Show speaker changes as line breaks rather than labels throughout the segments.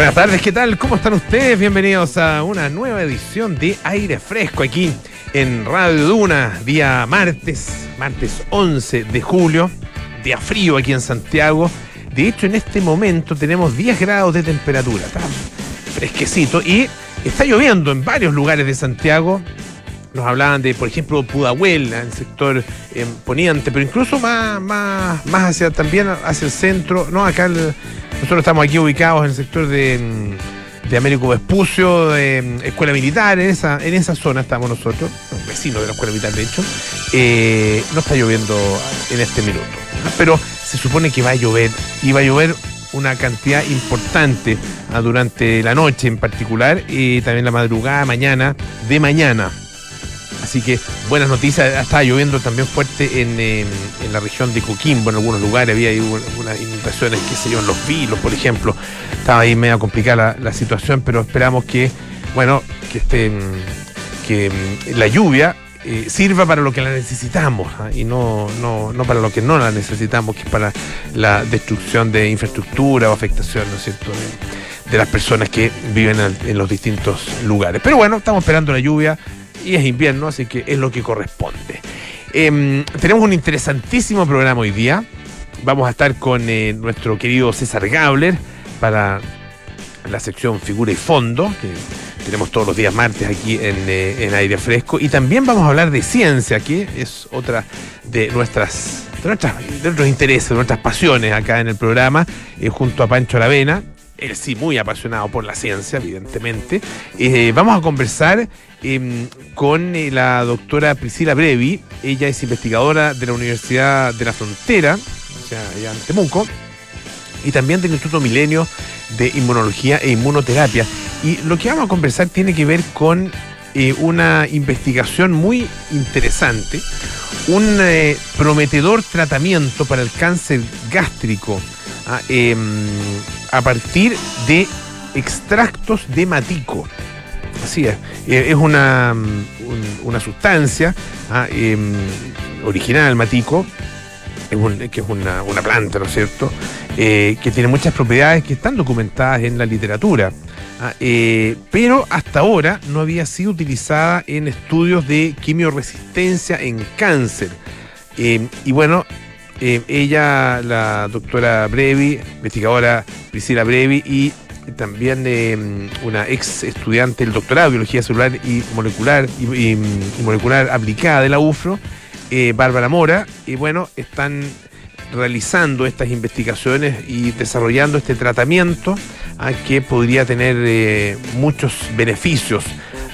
Buenas tardes, ¿qué tal? ¿Cómo están ustedes? Bienvenidos a una nueva edición de Aire Fresco aquí en Radio Duna, día martes, martes 11 de julio, día frío aquí en Santiago. De hecho, en este momento tenemos 10 grados de temperatura, está fresquecito y está lloviendo en varios lugares de Santiago. Nos hablaban de, por ejemplo, Pudahuel, en el sector eh, poniente, pero incluso más, más, más hacia también hacia el centro. No, acá el, nosotros estamos aquí ubicados en el sector de, de Américo Vespucio, de Escuela Militar, en esa, en esa zona estamos nosotros, vecinos de la Escuela Militar de hecho. Eh, no está lloviendo en este minuto, pero se supone que va a llover y va a llover una cantidad importante ah, durante la noche en particular y también la madrugada, mañana, de mañana. Así que buenas noticias. Estaba lloviendo también fuerte en, en, la región de Coquimbo, en algunos lugares. Había algunas inundaciones, qué sé yo, en los vilos, por ejemplo. Estaba ahí medio complicada la, situación, pero esperamos que, bueno, que, este, que la lluvia eh, sirva para lo que la necesitamos ¿eh? y no, no, no, para lo que no la necesitamos, que es para la destrucción de infraestructura o afectación, ¿no es cierto?, de, de las personas que viven en, en los distintos lugares. Pero bueno, estamos esperando la lluvia y es invierno, así que es lo que corresponde. Eh, tenemos un interesantísimo programa hoy día. Vamos a estar con eh, nuestro querido César Gabler para la sección Figura y Fondo, que tenemos todos los días martes aquí en, eh, aire fresco. Y también vamos a hablar de ciencia, que es otra de nuestras. De, nuestras, nuestros intereses, de nuestras pasiones acá en el programa, eh, junto a Pancho Aravena, él sí muy apasionado por la ciencia, evidentemente. Eh, vamos a conversar eh, con eh, la doctora Priscila Brevi. Ella es investigadora de la Universidad de la Frontera, o sea, allá en Temuco, y también del Instituto Milenio de Inmunología e Inmunoterapia. Y lo que vamos a conversar tiene que ver con eh, una investigación muy interesante, un prometedor tratamiento para el cáncer gástrico a, eh, a partir de extractos de matico. Así es, es una, un, una sustancia ah, eh, original, matico, es que es una, una, planta, ¿no es cierto?, eh, que tiene muchas propiedades que están documentadas en la literatura. Ah, eh, pero hasta ahora no había sido utilizada en estudios de quimioresistencia en cáncer. Eh, y bueno, eh, ella, la doctora Brevi, investigadora Priscila Brevi y también eh, una ex estudiante del doctorado de biología celular y molecular y, molecular aplicada de la UFRO, eh, Bárbara Mora, y bueno, están realizando estas investigaciones y desarrollando este tratamiento a que podría tener eh, muchos beneficios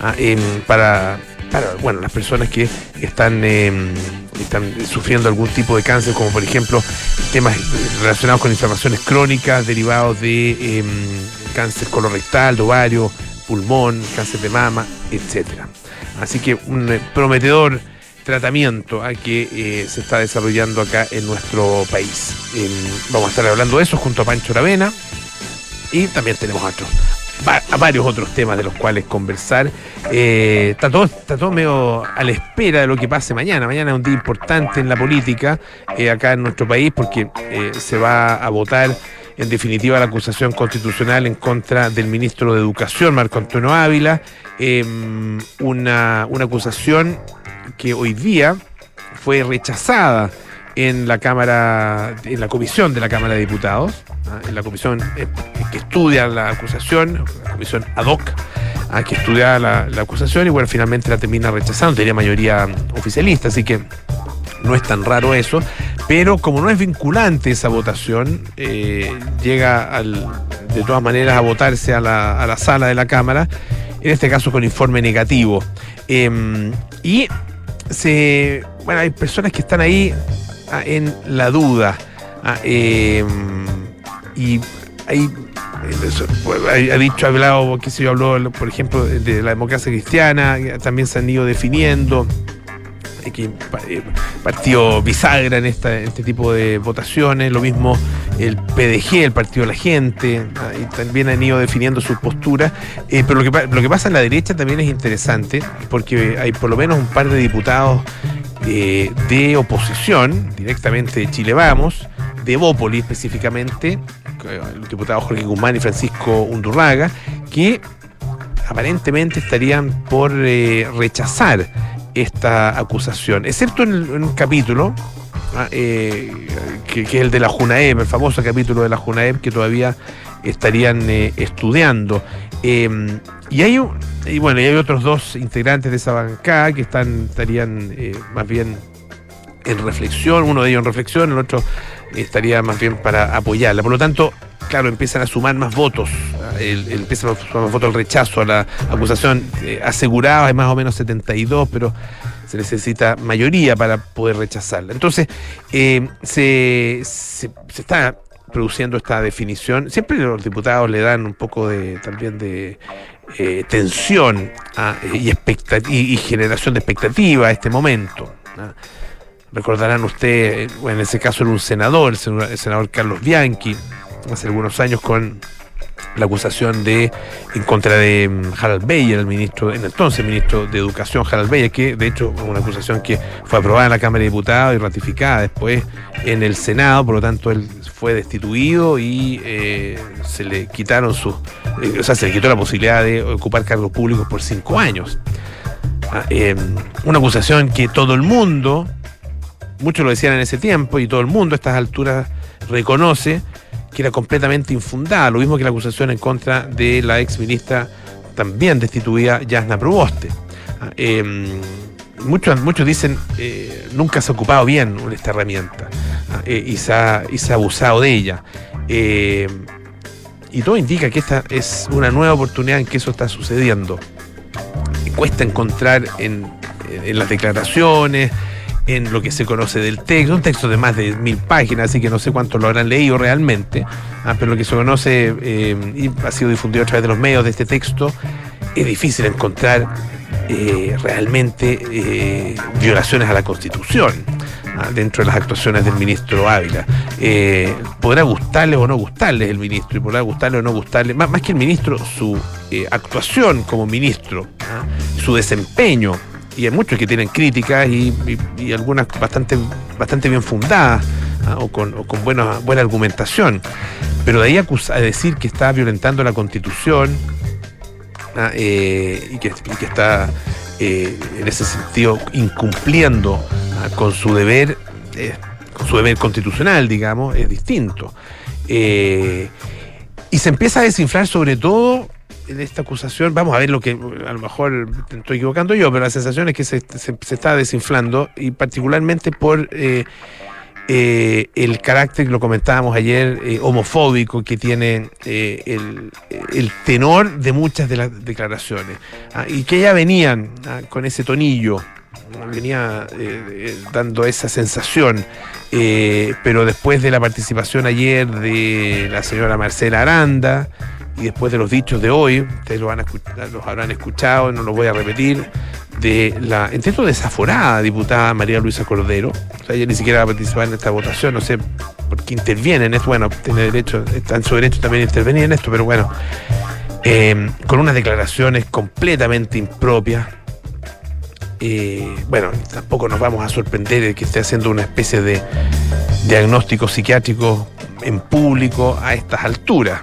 a, en, para, para bueno, las personas que están, eh, están sufriendo algún tipo de cáncer, como por ejemplo temas relacionados con inflamaciones crónicas derivados de eh, cáncer colorectal, ovario, pulmón, cáncer de mama, etcétera. Así que un eh, prometedor tratamiento a que eh, se está desarrollando acá en nuestro país. Eh, vamos a estar hablando de eso junto a Pancho Ravena y también tenemos otros, va, varios otros temas de los cuales conversar. Eh, está, todo, está todo medio a la espera de lo que pase mañana. Mañana es un día importante en la política eh, acá en nuestro país porque eh, se va a votar en definitiva la acusación constitucional en contra del ministro de Educación, Marco Antonio Ávila, eh, una, una acusación que hoy día fue rechazada en la Cámara, en la comisión de la Cámara de Diputados, ¿ah? en la comisión eh, que estudia la acusación, la comisión ad hoc, ¿ah? que estudia la, acusación y bueno, finalmente la termina rechazando, tenía mayoría oficialista, así que no es tan raro eso, pero como no es vinculante esa votación, eh, llega al, de todas maneras a votarse a la, a la, sala de la Cámara, en este caso con informe negativo. Eh, y se, bueno, hay personas que están ahí ah, en la duda. Ah, eh, y hay ha dicho, ha hablado, qué sé yo, habló, por ejemplo, de la democracia cristiana, también se han ido definiendo que partido bisagra en, esta, este tipo de votaciones, lo mismo el PDG, el Partido de la Gente, y también han ido definiendo sus posturas, eh, pero lo que, lo que pasa en la derecha también es interesante, porque hay por lo menos un par de diputados eh, de oposición, directamente de Chile Vamos, de Evópolis específicamente, los diputados Jorge Guzmán y Francisco Undurraga, que aparentemente estarían por eh, rechazar esta acusación, excepto en, un capítulo ah, eh, que, es el de la Junaep, el famoso capítulo de la Junaep que todavía estarían eh, estudiando. Em, y hay y bueno, y hay otros dos integrantes de esa bancada que están estarían más bien en reflexión, uno de ellos en reflexión, el otro estaría más bien para apoyarla. Por lo tanto, claro, empiezan a sumar más votos, el, empiezan a sumar más votos el rechazo a la acusación eh, asegurada, es más o menos 72, pero se necesita mayoría para poder rechazarla. Entonces, eh, se, se, está produciendo esta definición. Siempre los diputados le dan un poco de también de eh, tensión ah, y, generación de expectativa a este momento. Recordarán ustedes, en ese caso era un senador, el senador Carlos Bianchi, hace algunos años con la acusación de en contra de mm, Harald Beyer, el ministro, en entonces ministro de Educación Harald Beyer, que de hecho una acusación que fue aprobada en la Cámara de Diputados y ratificada después en el Senado, por lo tanto él fue destituido y eh, se le quitaron sus, eh, o sea, se le quitó la posibilidad de ocupar cargos públicos por cinco años. Ah, em, una acusación que todo el mundo muchos lo decían en ese tiempo y todo el mundo a estas alturas reconoce que era completamente infundada, lo mismo que la acusación en contra de la ex ministra también destituida Yasna Proboste. Ah, em, muchos, muchos dicen eh, nunca se ha ocupado bien esta herramienta ah, eh, y, se ha, abusado de ella. Em, y todo indica que esta es una nueva oportunidad en que eso está sucediendo. Cuesta encontrar en, en las declaraciones, en lo que se conoce del texto, un texto de más de mil páginas, así que no sé cuánto lo habrán leído realmente, ah, pero lo que se conoce eh, y ha sido difundido a través de los medios de este texto, es difícil encontrar eh, realmente eh, violaciones a la Constitución ah, dentro de las actuaciones del ministro Ávila. podrá gustarle o no gustarle el ministro, y podrá gustarle o no gustarle, más, que el ministro, su actuación como ministro, ah, su desempeño y hay muchos que tienen críticas y, algunas bastante, bastante bien fundadas ¿ah? o con, buena, buena argumentación. Pero de ahí a decir que está violentando la constitución ¿ah? eh, y, que, está eh, en ese sentido incumpliendo ¿ah? con su deber, eh, con su deber constitucional, digamos, es distinto. y se empieza a desinflar sobre todo en esta acusación, vamos a ver lo que, a lo mejor estoy equivocando yo, pero la sensación es que se, está desinflando y particularmente por eh, eh, el carácter, lo comentábamos ayer, eh, homofóbico que tiene el, tenor de muchas de las declaraciones ah, y que ya venían ah, con ese tonillo venía dando esa sensación, pero después de la participación ayer de la señora Marcela Aranda, y después de los dichos de hoy, ustedes los habrán escuchado, no lo voy a repetir, de la, entiendo, desaforada diputada María Luisa Cordero. O sea, ella ni siquiera va a participar en esta votación, no sé por qué interviene en esto. Bueno, tiene derecho, está en su derecho también a intervenir en esto, pero bueno, eh, con unas declaraciones completamente impropias. Eh, bueno, tampoco nos vamos a sorprender de que esté haciendo una especie de diagnóstico psiquiátrico en público a estas alturas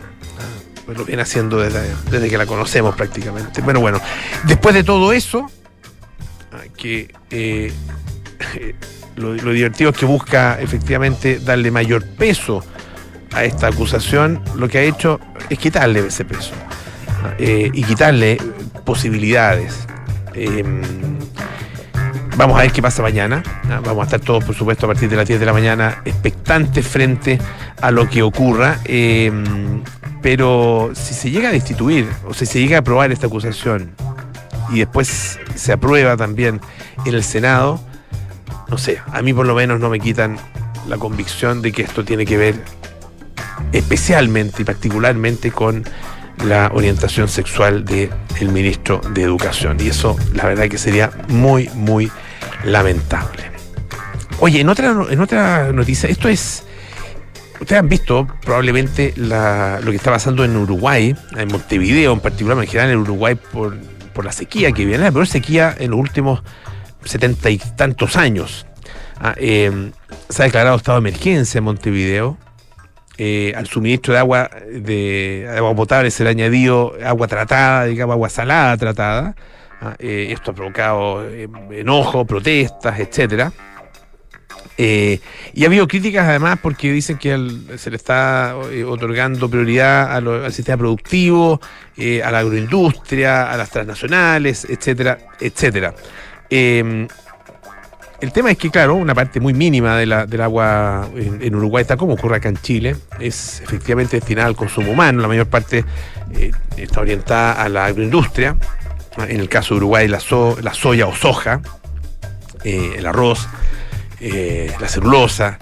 pues lo viene haciendo desde, que la conocemos prácticamente. Bueno, bueno, después de todo eso, que eh, lo, divertido es que busca efectivamente darle mayor peso a esta acusación, lo que ha hecho es quitarle ese peso eh, y quitarle posibilidades. Em, vamos a ver qué pasa mañana. Ah, vamos a estar todos, por supuesto, a partir de las 10 de la mañana expectantes frente a lo que ocurra. Em, pero si se llega a destituir o si se llega a aprobar esta acusación y después se aprueba también en el Senado, no sé, a mí por lo menos no me quitan la convicción de que esto tiene que ver especialmente y particularmente con la orientación sexual del ministro de Educación. Y eso la verdad que sería muy, muy lamentable. Oye, en otra, en otra noticia, esto es Ustedes han visto probablemente lo que está pasando en Uruguay, en Montevideo en particular, en general en Uruguay por, la sequía que viene, la peor sequía en los últimos setenta y tantos años. Ah, eh, se ha declarado estado de emergencia en Montevideo. Eh, al suministro de agua de agua potable se le ha añadido agua tratada, digamos agua salada tratada. Ah, eh, esto ha provocado enojo, protestas, etcétera. y ha habido críticas además porque dicen que se le está otorgando prioridad al sistema productivo, a la agroindustria, a las transnacionales, etcétera, etcétera. El tema es que, claro, una parte muy mínima del agua en, Uruguay está como ocurre acá en Chile, es efectivamente destinada al consumo humano, la mayor parte eh, está orientada a la agroindustria, en el caso de Uruguay la, la soya o soja, eh, el arroz, eh, la celulosa,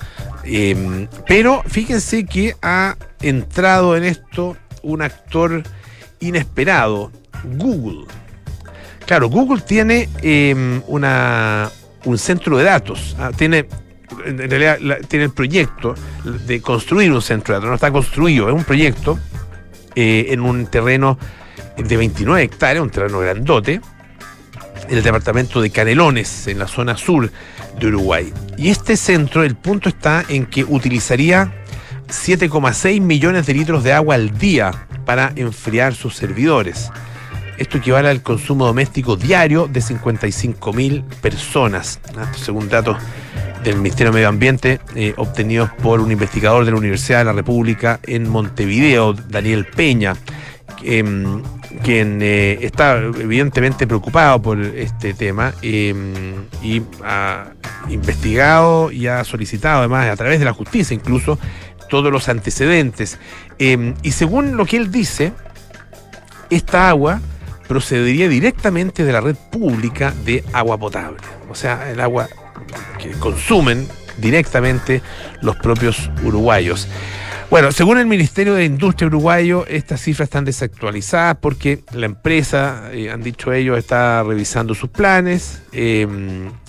pero fíjense que ha entrado en esto un actor inesperado, Google. Claro, Google tiene una, un centro de datos. ¿ah? Tiene, en realidad, tiene el proyecto de construir un centro de datos. No está construido, es un proyecto eh, en un terreno de 29 hectáreas, un terreno grandote, en el departamento de Canelones, en la zona sur de Uruguay. Y este centro, el punto está en que utilizaría 7,6 millones de litros de agua al día para enfriar sus servidores. Esto equivale al consumo doméstico diario de 55 mil personas, según datos del Ministerio de Medio Ambiente eh, obtenidos por un investigador de la Universidad de la República en Montevideo, Daniel Peña, em, quien eh, está evidentemente preocupado por este tema em, y ha investigado y ha solicitado además a través de la justicia incluso todos los antecedentes. Em, y según lo que él dice, esta agua procedería directamente de la red pública de agua potable. O sea, el agua que consumen directamente los propios uruguayos. Bueno, según el Ministerio de Industria uruguayo, estas cifras están desactualizadas porque la empresa, eh, han dicho ellos, está revisando sus planes eh,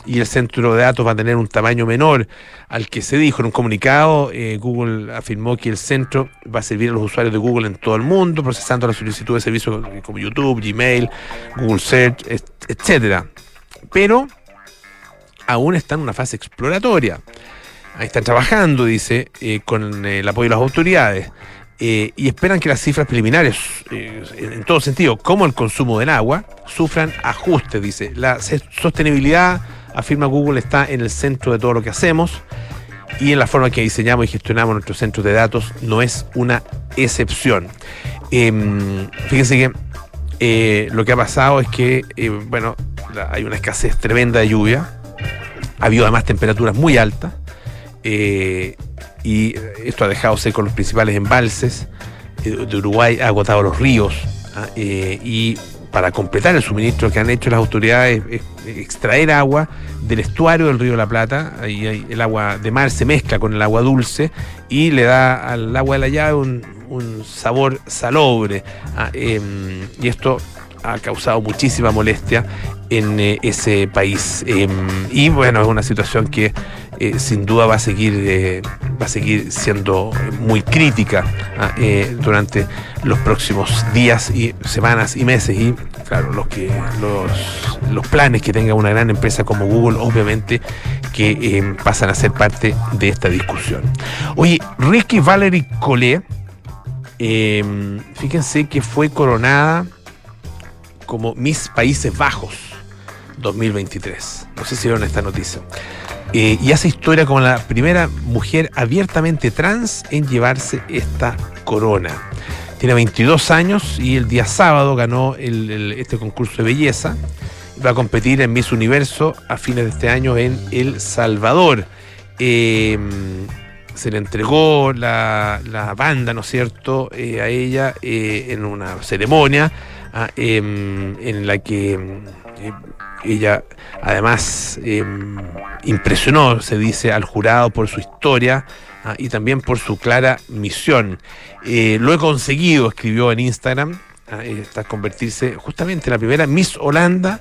y el centro de datos va a tener un tamaño menor al que se dijo en un comunicado. Eh, Google afirmó que el centro va a servir a los usuarios de Google en todo el mundo, procesando la solicitud de servicios como YouTube, Gmail, Google Search, etcétera. Pero aún está en una fase exploratoria. Ahí están trabajando, dice, eh, con el apoyo de las autoridades. Eh, y esperan que las cifras preliminares, eh, en todo sentido, como el consumo del agua, sufran ajustes, dice. La sostenibilidad, afirma Google, está en el centro de todo lo que hacemos y en la forma que diseñamos y gestionamos nuestros centros de datos no es una excepción. Em, fíjense que lo que ha pasado es que, bueno, hay una escasez tremenda de lluvia, ha habido además temperaturas muy altas, eh, y esto ha dejado seco los principales embalses eh, de Uruguay, ha agotado los ríos ¿ah? eh, y para completar el suministro que han hecho las autoridades es extraer agua del estuario del río la Plata, ahí el agua de mar se mezcla con el agua dulce y le da al agua de la llave un, sabor salobre ¿ah? em, y esto ha causado muchísima molestia en ese país. Em, y bueno es una situación que eh, sin duda va a seguir eh, va a seguir siendo muy crítica ah, eh, durante los próximos días y semanas y meses. Y claro los que los, los planes que tenga una gran empresa como Google obviamente que pasan a ser parte de esta discusión. Oye Ricky Valerie Collet fíjense que fue coronada como Miss Países Bajos 2023 no sé si vieron esta noticia eh, y hace historia como la primera mujer abiertamente trans en llevarse esta corona. Tiene 22 años y el día sábado ganó este concurso de belleza. Va a competir en Miss Universo a fines de este año en El Salvador. Em, se le entregó la, banda, ¿no es cierto?, eh, a ella eh, en una ceremonia ah, em, en la que em, ella además em, impresionó, se dice, al jurado por su historia ah, y también por su clara misión. Eh, lo he conseguido, escribió en Instagram, ah, hasta convertirse justamente en la primera Miss Holanda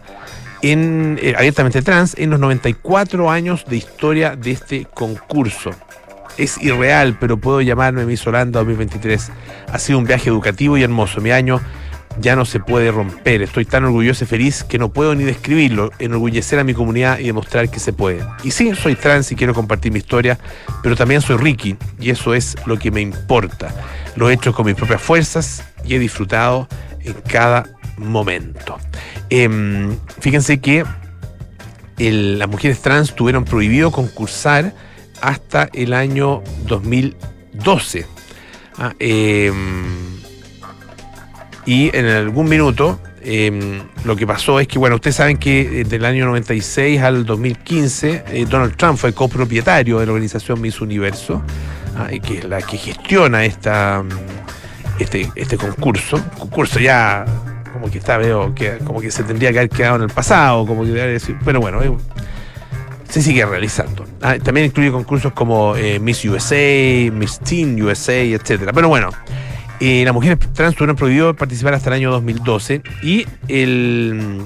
en, eh, abiertamente trans en los 94 años de historia de este concurso. Es irreal, pero puedo llamarme Miss Holanda 2023. Ha sido un viaje educativo y hermoso. Mi año ya no se puede romper. Estoy tan orgulloso y feliz que no puedo ni describirlo, enorgullecer a mi comunidad y demostrar que se puede. Y sí, soy trans y quiero compartir mi historia, pero también soy Ricky y eso es lo que me importa. Lo he hecho con mis propias fuerzas y he disfrutado en cada momento. Em, fíjense que las mujeres trans tuvieron prohibido concursar hasta el año 2012. Ah, em, y en algún minuto em, lo que pasó es que, bueno, ustedes saben que del año 96 al 2015 eh, Donald Trump fue copropietario de la organización Miss Universo, ah, que es la que gestiona esta, este, este concurso. Concurso ya como que está, veo, que, como que se tendría que haber quedado en el pasado, como que pero bueno, eh, se sigue realizando. Ah, también incluye concursos como eh, Miss USA, Miss Teen USA, etcétera. Pero bueno, eh, las mujeres trans tuvieron prohibido participar hasta el año 2012 y el,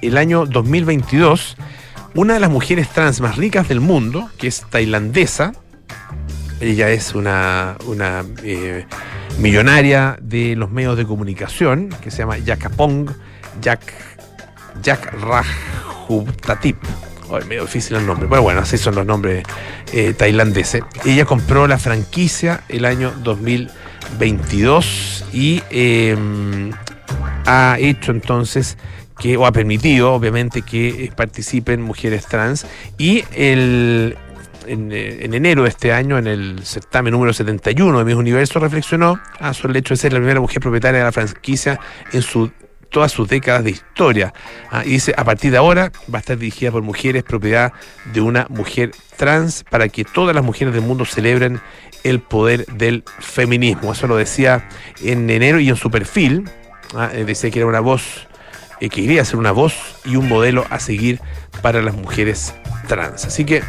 el año 2022, una de las mujeres trans más ricas del mundo, que es tailandesa, ella es una, una millonaria de los medios de comunicación, que se llama Yakapong Yak, Yak Rajubtatip. Oh, medio difícil el nombre, pero bueno, así son los nombres eh, tailandeses. Ella compró la franquicia el año 2022 y em, ha hecho entonces que, o ha permitido, obviamente, que participen mujeres trans y el, eh, en, enero de este año, en el certamen número 71 de Mis Universo, reflexionó sobre el hecho de ser la primera mujer propietaria de la franquicia en su todas sus décadas de historia. Ah, y dice, a partir de ahora va a estar dirigida por mujeres, propiedad de una mujer trans, para que todas las mujeres del mundo celebren el poder del feminismo. Eso lo decía en enero y en su perfil. Ah, eh, decía que era una voz, eh, que quería ser una voz y un modelo a seguir para las mujeres trans. Así que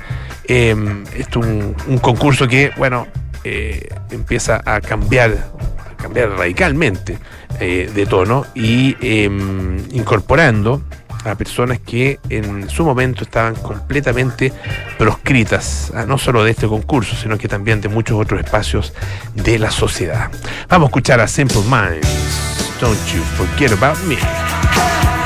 eh, esto es un, concurso que, bueno, eh, empieza a cambiar, cambiar radicalmente eh, de tono y em, incorporando a personas que en su momento estaban completamente proscritas, ah, no solo de este concurso, sino que también de muchos otros espacios de la sociedad. Vamos a escuchar a Simple Minds, Don't You Forget About Me.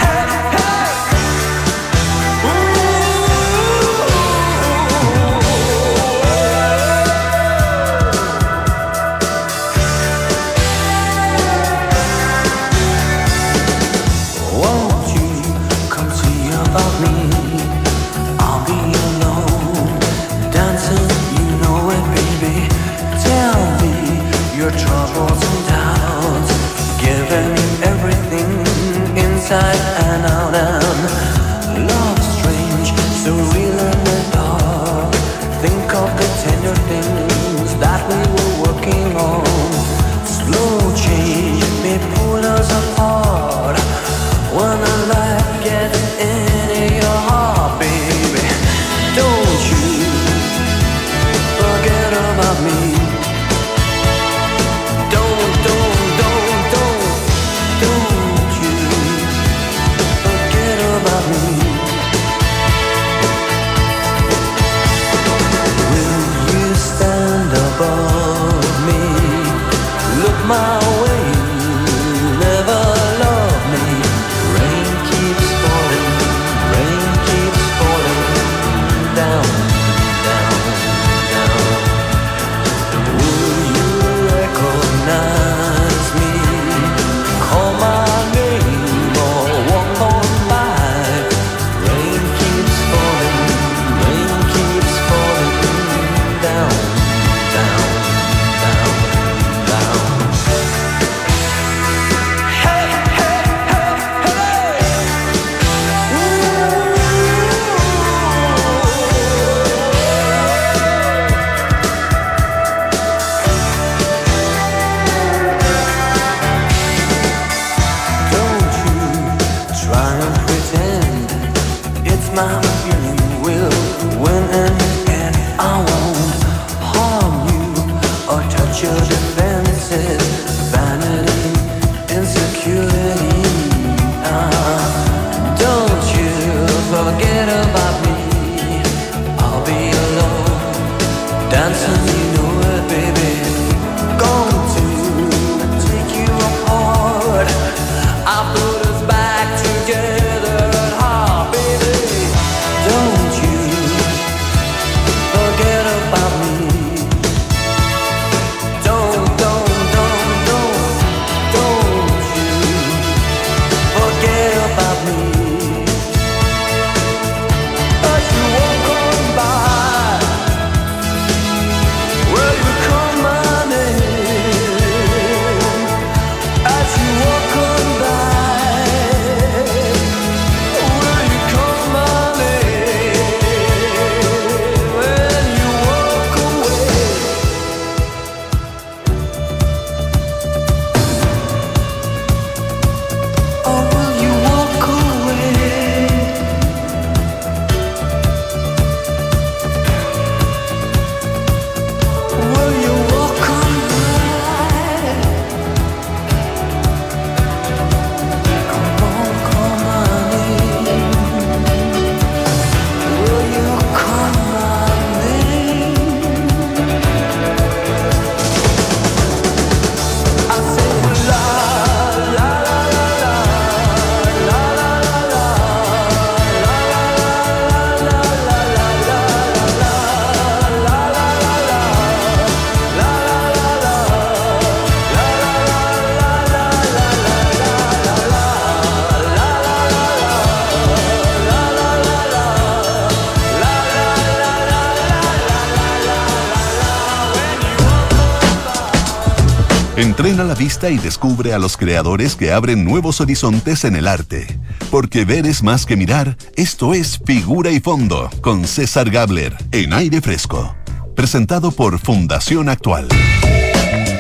La vista y descubre a los creadores que abren nuevos horizontes en el arte. Porque ver es más que mirar, esto es Figura y Fondo, con César Gabler, en aire fresco. Presentado por Fundación Actual.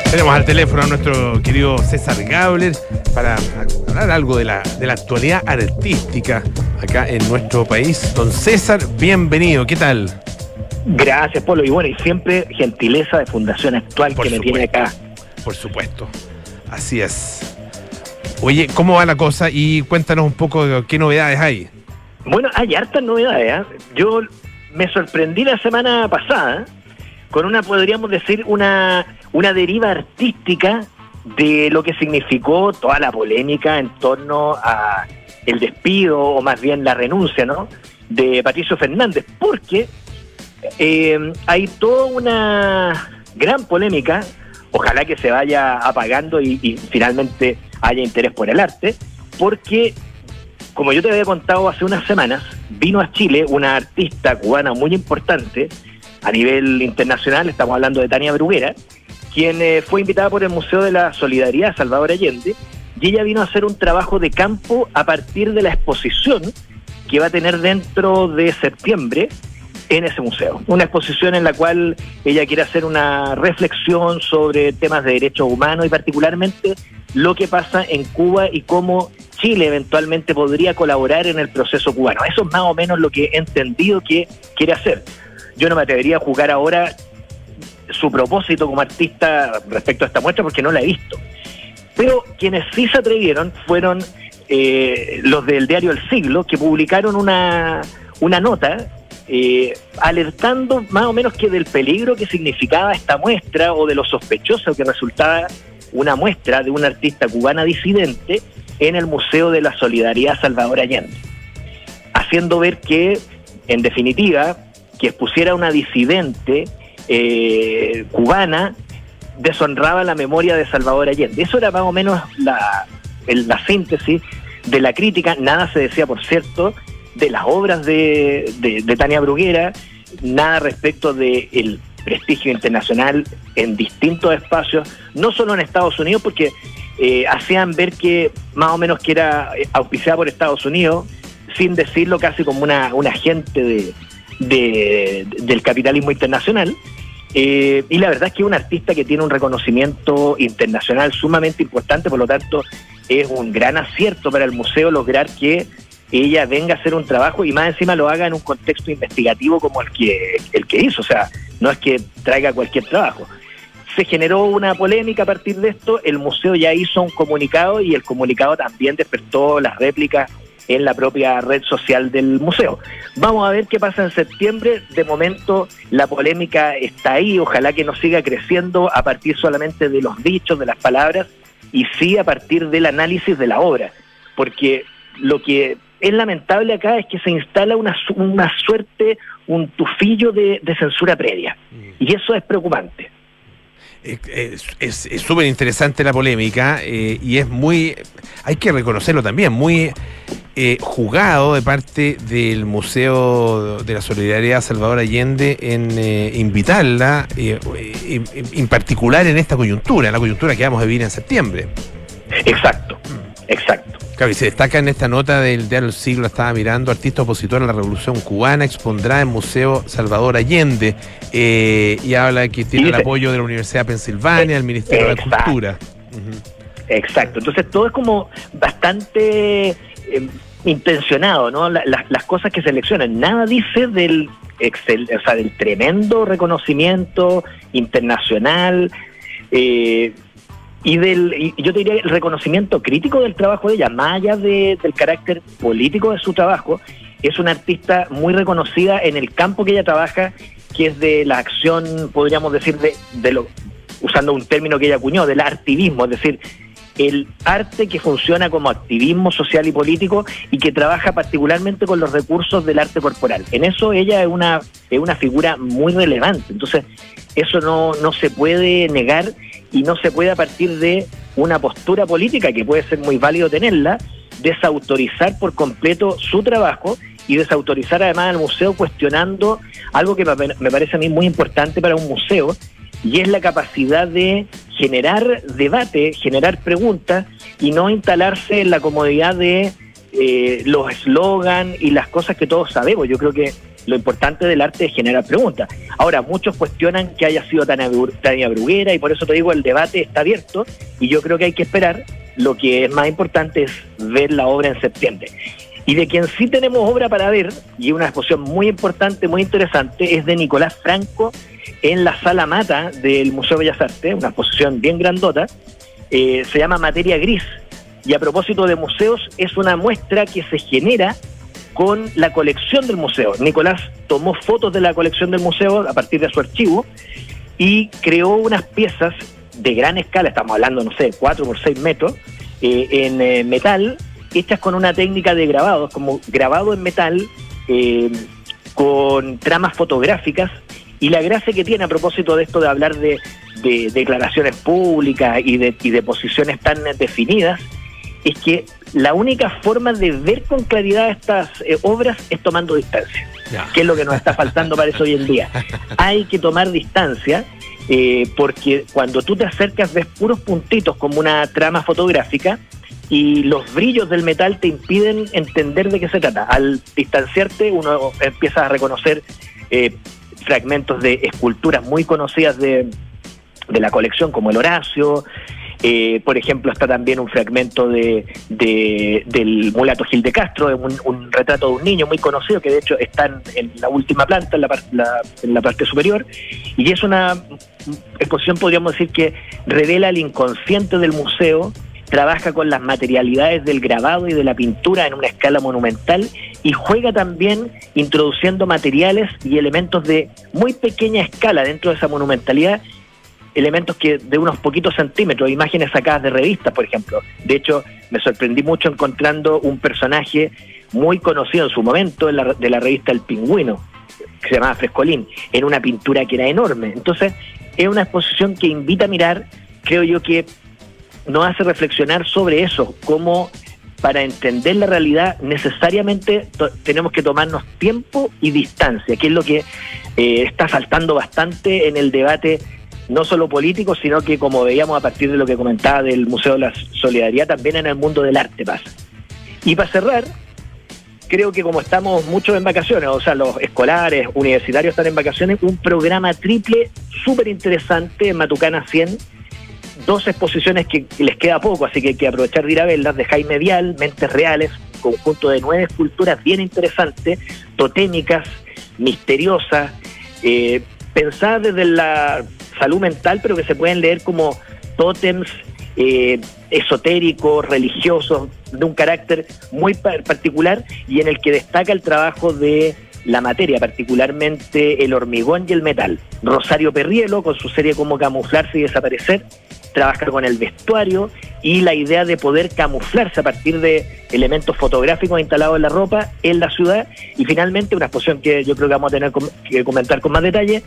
Tenemos al teléfono a nuestro querido César Gabler para hablar algo de la, de la actualidad artística acá en nuestro país. Don César, bienvenido, ¿qué tal?
Gracias, Polo. Y bueno, y siempre gentileza de Fundación Actual
Por
que me
supuesto.
tiene acá.
Por supuesto. Así es. Oye, ¿cómo va la cosa? Y cuéntanos un poco qué novedades hay.
Bueno, hay hartas novedades. ¿eh? Yo me sorprendí la semana pasada con una, podríamos decir, una, una deriva artística de lo que significó toda la polémica en torno a el despido o más bien la renuncia, ¿no? De Patricio Fernández, porque eh, hay toda una gran polémica, ojalá que se vaya apagando y, finalmente haya interés por el arte, porque como yo te había contado hace unas semanas, vino a Chile una artista cubana muy importante a nivel internacional, estamos hablando de Tania Bruguera, quien eh, fue invitada por el Museo de la Solidaridad Salvador Allende, y ella vino a hacer un trabajo de campo a partir de la exposición que va a tener dentro de septiembre en ese museo. Una exposición en la cual ella quiere hacer una reflexión sobre temas de derechos humanos y particularmente lo que pasa en Cuba y cómo Chile eventualmente podría colaborar en el proceso cubano. Eso es más o menos lo que he entendido que quiere hacer. Yo no me atrevería a jugar ahora su propósito como artista respecto a esta muestra porque no la he visto. Pero quienes sí se atrevieron fueron eh, los del diario El Siglo, que publicaron una, una nota eh, alertando más o menos que del peligro que significaba esta muestra o de lo sospechoso que resultaba una muestra de una artista cubana disidente en el Museo de la Solidaridad Salvador Allende, haciendo ver que, en definitiva, que expusiera una disidente eh, cubana deshonraba la memoria de Salvador Allende. Eso era más o menos la, la síntesis de la crítica. Nada se decía, por cierto, de las obras de, de- de Tania Bruguera, nada respecto del prestigio internacional en distintos espacios, no solo en Estados Unidos, porque eh, hacían ver que más o menos que era eh, auspiciada por Estados Unidos, sin decirlo casi como una, un agente de, de- del capitalismo internacional. Eh, y la verdad es que es un artista que tiene un reconocimiento internacional sumamente importante, por lo tanto es un gran acierto para el museo lograr que ella venga a hacer un trabajo y más encima lo haga en un contexto investigativo como el que, el que hizo, o sea, no es que traiga cualquier trabajo. Se generó una polémica a partir de esto, el museo ya hizo un comunicado y el comunicado también despertó las réplicas en la propia red social del museo. Vamos a ver qué pasa en septiembre. De momento la polémica está ahí, ojalá que no siga creciendo a partir solamente de los dichos, de las palabras, y sí a partir del análisis de la obra. Porque lo que es lamentable acá es que se instala una, una suerte, un tufillo de, de censura previa. Y eso es preocupante.
Es- súper interesante la polémica eh, y es muy, hay que reconocerlo también, muy eh, jugado de parte del Museo de la Solidaridad Salvador Allende en eh, invitarla, eh, en, en- en particular en esta coyuntura, en la coyuntura que vamos a vivir en septiembre.
Exacto, exacto.
Claro, y se destaca en esta nota del diario El Siglo, estaba mirando, artista opositor a la Revolución Cubana, expondrá en Museo Salvador Allende, eh, y habla que tiene el apoyo de la Universidad de Pensilvania, el Ministerio de. Cultura.
Exacto, entonces todo es como bastante eh, intencionado, ¿no? La- la- las cosas que seleccionan. Nada dice del, excel, o sea, del tremendo reconocimiento internacional eh, y del, y yo te diría el reconocimiento crítico del trabajo de ella, más allá de- del carácter político de su trabajo. Es una artista muy reconocida en el campo que ella trabaja, que es de la acción, podríamos decir, de, de lo, usando un término que ella acuñó, del activismo, es decir, el arte que funciona como activismo social y político y que trabaja particularmente con los recursos del arte corporal. En eso ella es una, es una figura muy relevante. Entonces, eso no, no se puede negar y no se puede a partir de una postura política, que puede ser muy válido tenerla, desautorizar por completo su trabajo y desautorizar además al museo cuestionando algo que me parece a mí muy importante para un museo, y es la capacidad de generar debate, generar preguntas y no instalarse en la comodidad de eh, los eslogan y las cosas que todos sabemos. Yo creo que lo importante del arte es generar preguntas. Ahora, muchos cuestionan que haya sido tan, tan abruguera y por eso te digo, el debate está abierto y yo creo que hay que esperar. Lo que es más importante es ver la obra en septiembre. Y de quien sí tenemos obra para ver, y una exposición muy importante, muy interesante, es de Nicolás Franco en la Sala Mata del Museo de Bellas Artes, una exposición bien grandota, eh, se llama Materia Gris. Y a propósito de museos, es una muestra que se genera con la colección del museo. Nicolás tomó fotos de la colección del museo a partir de su archivo y creó unas piezas de gran escala, estamos hablando, no sé, 4 por 6 metros, eh, en eh, metal, hechas con una técnica de grabado, como grabado en metal, eh, con tramas fotográficas. Y la gracia que tiene a propósito de esto de hablar de, declaraciones públicas y de, y de posiciones tan definidas, es que la única forma de ver con claridad estas eh, obras es tomando distancia, que es lo que nos está faltando para eso hoy en día. Hay que tomar distancia eh, porque cuando tú te acercas ves puros puntitos como una trama fotográfica y los brillos del metal te impiden entender de qué se trata. Al distanciarte uno empieza a reconocer eh, fragmentos de esculturas muy conocidas de, de la colección como el Horacio, eh, por ejemplo, está también un fragmento de, del mulato Gil de Castro, un, un, retrato de un niño muy conocido que de hecho está en, la última planta, en la, en la parte superior, y es una exposición, podríamos decir, que revela el inconsciente del museo, trabaja con las materialidades del grabado y de la pintura en una escala monumental y juega también introduciendo materiales y elementos de muy pequeña escala dentro de esa monumentalidad elementos que de unos poquitos centímetros, imágenes sacadas de revistas, por ejemplo. De hecho, me sorprendí mucho encontrando un personaje muy conocido en su momento de la, de la revista El Pingüino, que se llamaba Frescolín, en una pintura que era enorme. Entonces, es una exposición que invita a mirar, creo yo que nos hace reflexionar sobre eso, cómo para entender la realidad necesariamente tenemos que tomarnos tiempo y distancia, que es lo que eh, está faltando bastante en el debate no solo políticos, sino que como veíamos a partir de lo que comentaba del Museo de la Solidaridad, también en el mundo del arte pasa. Y para cerrar, creo que como estamos muchos en vacaciones, o sea, los escolares, universitarios están en vacaciones, un programa triple súper interesante en Matucana 100, dos exposiciones que les queda poco, así que hay que aprovechar de ir a verlas, de Jaime Vial, Mentes Reales, conjunto de nueve esculturas bien interesantes, totémicas, misteriosas, eh, desde la salud mental, pero que se pueden leer como tótems eh, esotéricos, religiosos, de un carácter muy particular y en el que destaca el trabajo de la materia, particularmente el hormigón y el metal. Rosario Perrielo, con su serie Cómo camuflarse y desaparecer, trabaja con el vestuario y la idea de poder camuflarse a partir de elementos fotográficos instalados en la ropa en la ciudad. Y finalmente, una exposición que yo creo que vamos a tener que comentar con más detalle,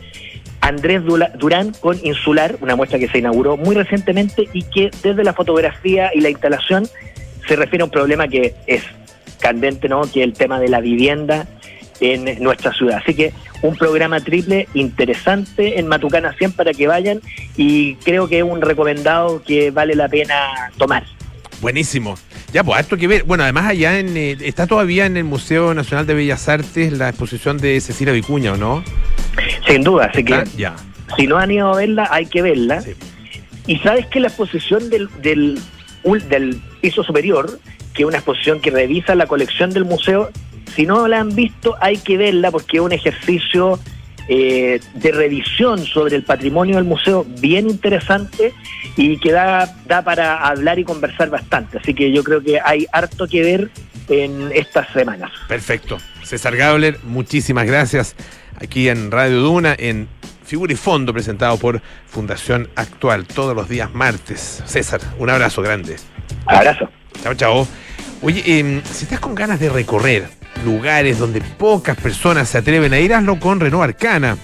Andrés Durán con Insular, una muestra que se inauguró muy recientemente y que desde la fotografía y la instalación se refiere a un problema que es candente, ¿no? Que es el tema de la vivienda en nuestra ciudad. Así que un programa triple interesante en Matucana 100 para que vayan y creo que es un recomendado que vale la pena tomar.
Buenísimo. Ya, pues, esto que ver. Bueno, además allá en, eh, está todavía en el Museo Nacional de Bellas Artes la exposición de Cecilia Vicuña, ¿o no?
Sin duda, así que ya. si no han ido a verla, hay que verla. Y sabes que la exposición del, del, del piso superior, que es una exposición que revisa la colección del museo, si no la han visto, hay que verla porque es un ejercicio eh, de revisión sobre el patrimonio del museo bien interesante y que da, da para hablar y conversar bastante. Así que yo creo que hay harto que ver en estas semanas.
Perfecto. César Gabler, muchísimas gracias aquí en Radio Duna, en Figura y Fondo, presentado por Fundación Actual, todos los días martes. César, un abrazo grande.
Abrazo.
Chao, chao. Oye, em, si estás con ganas de recorrer lugares donde pocas personas se atreven a ir, hazlo con Renault Arcana.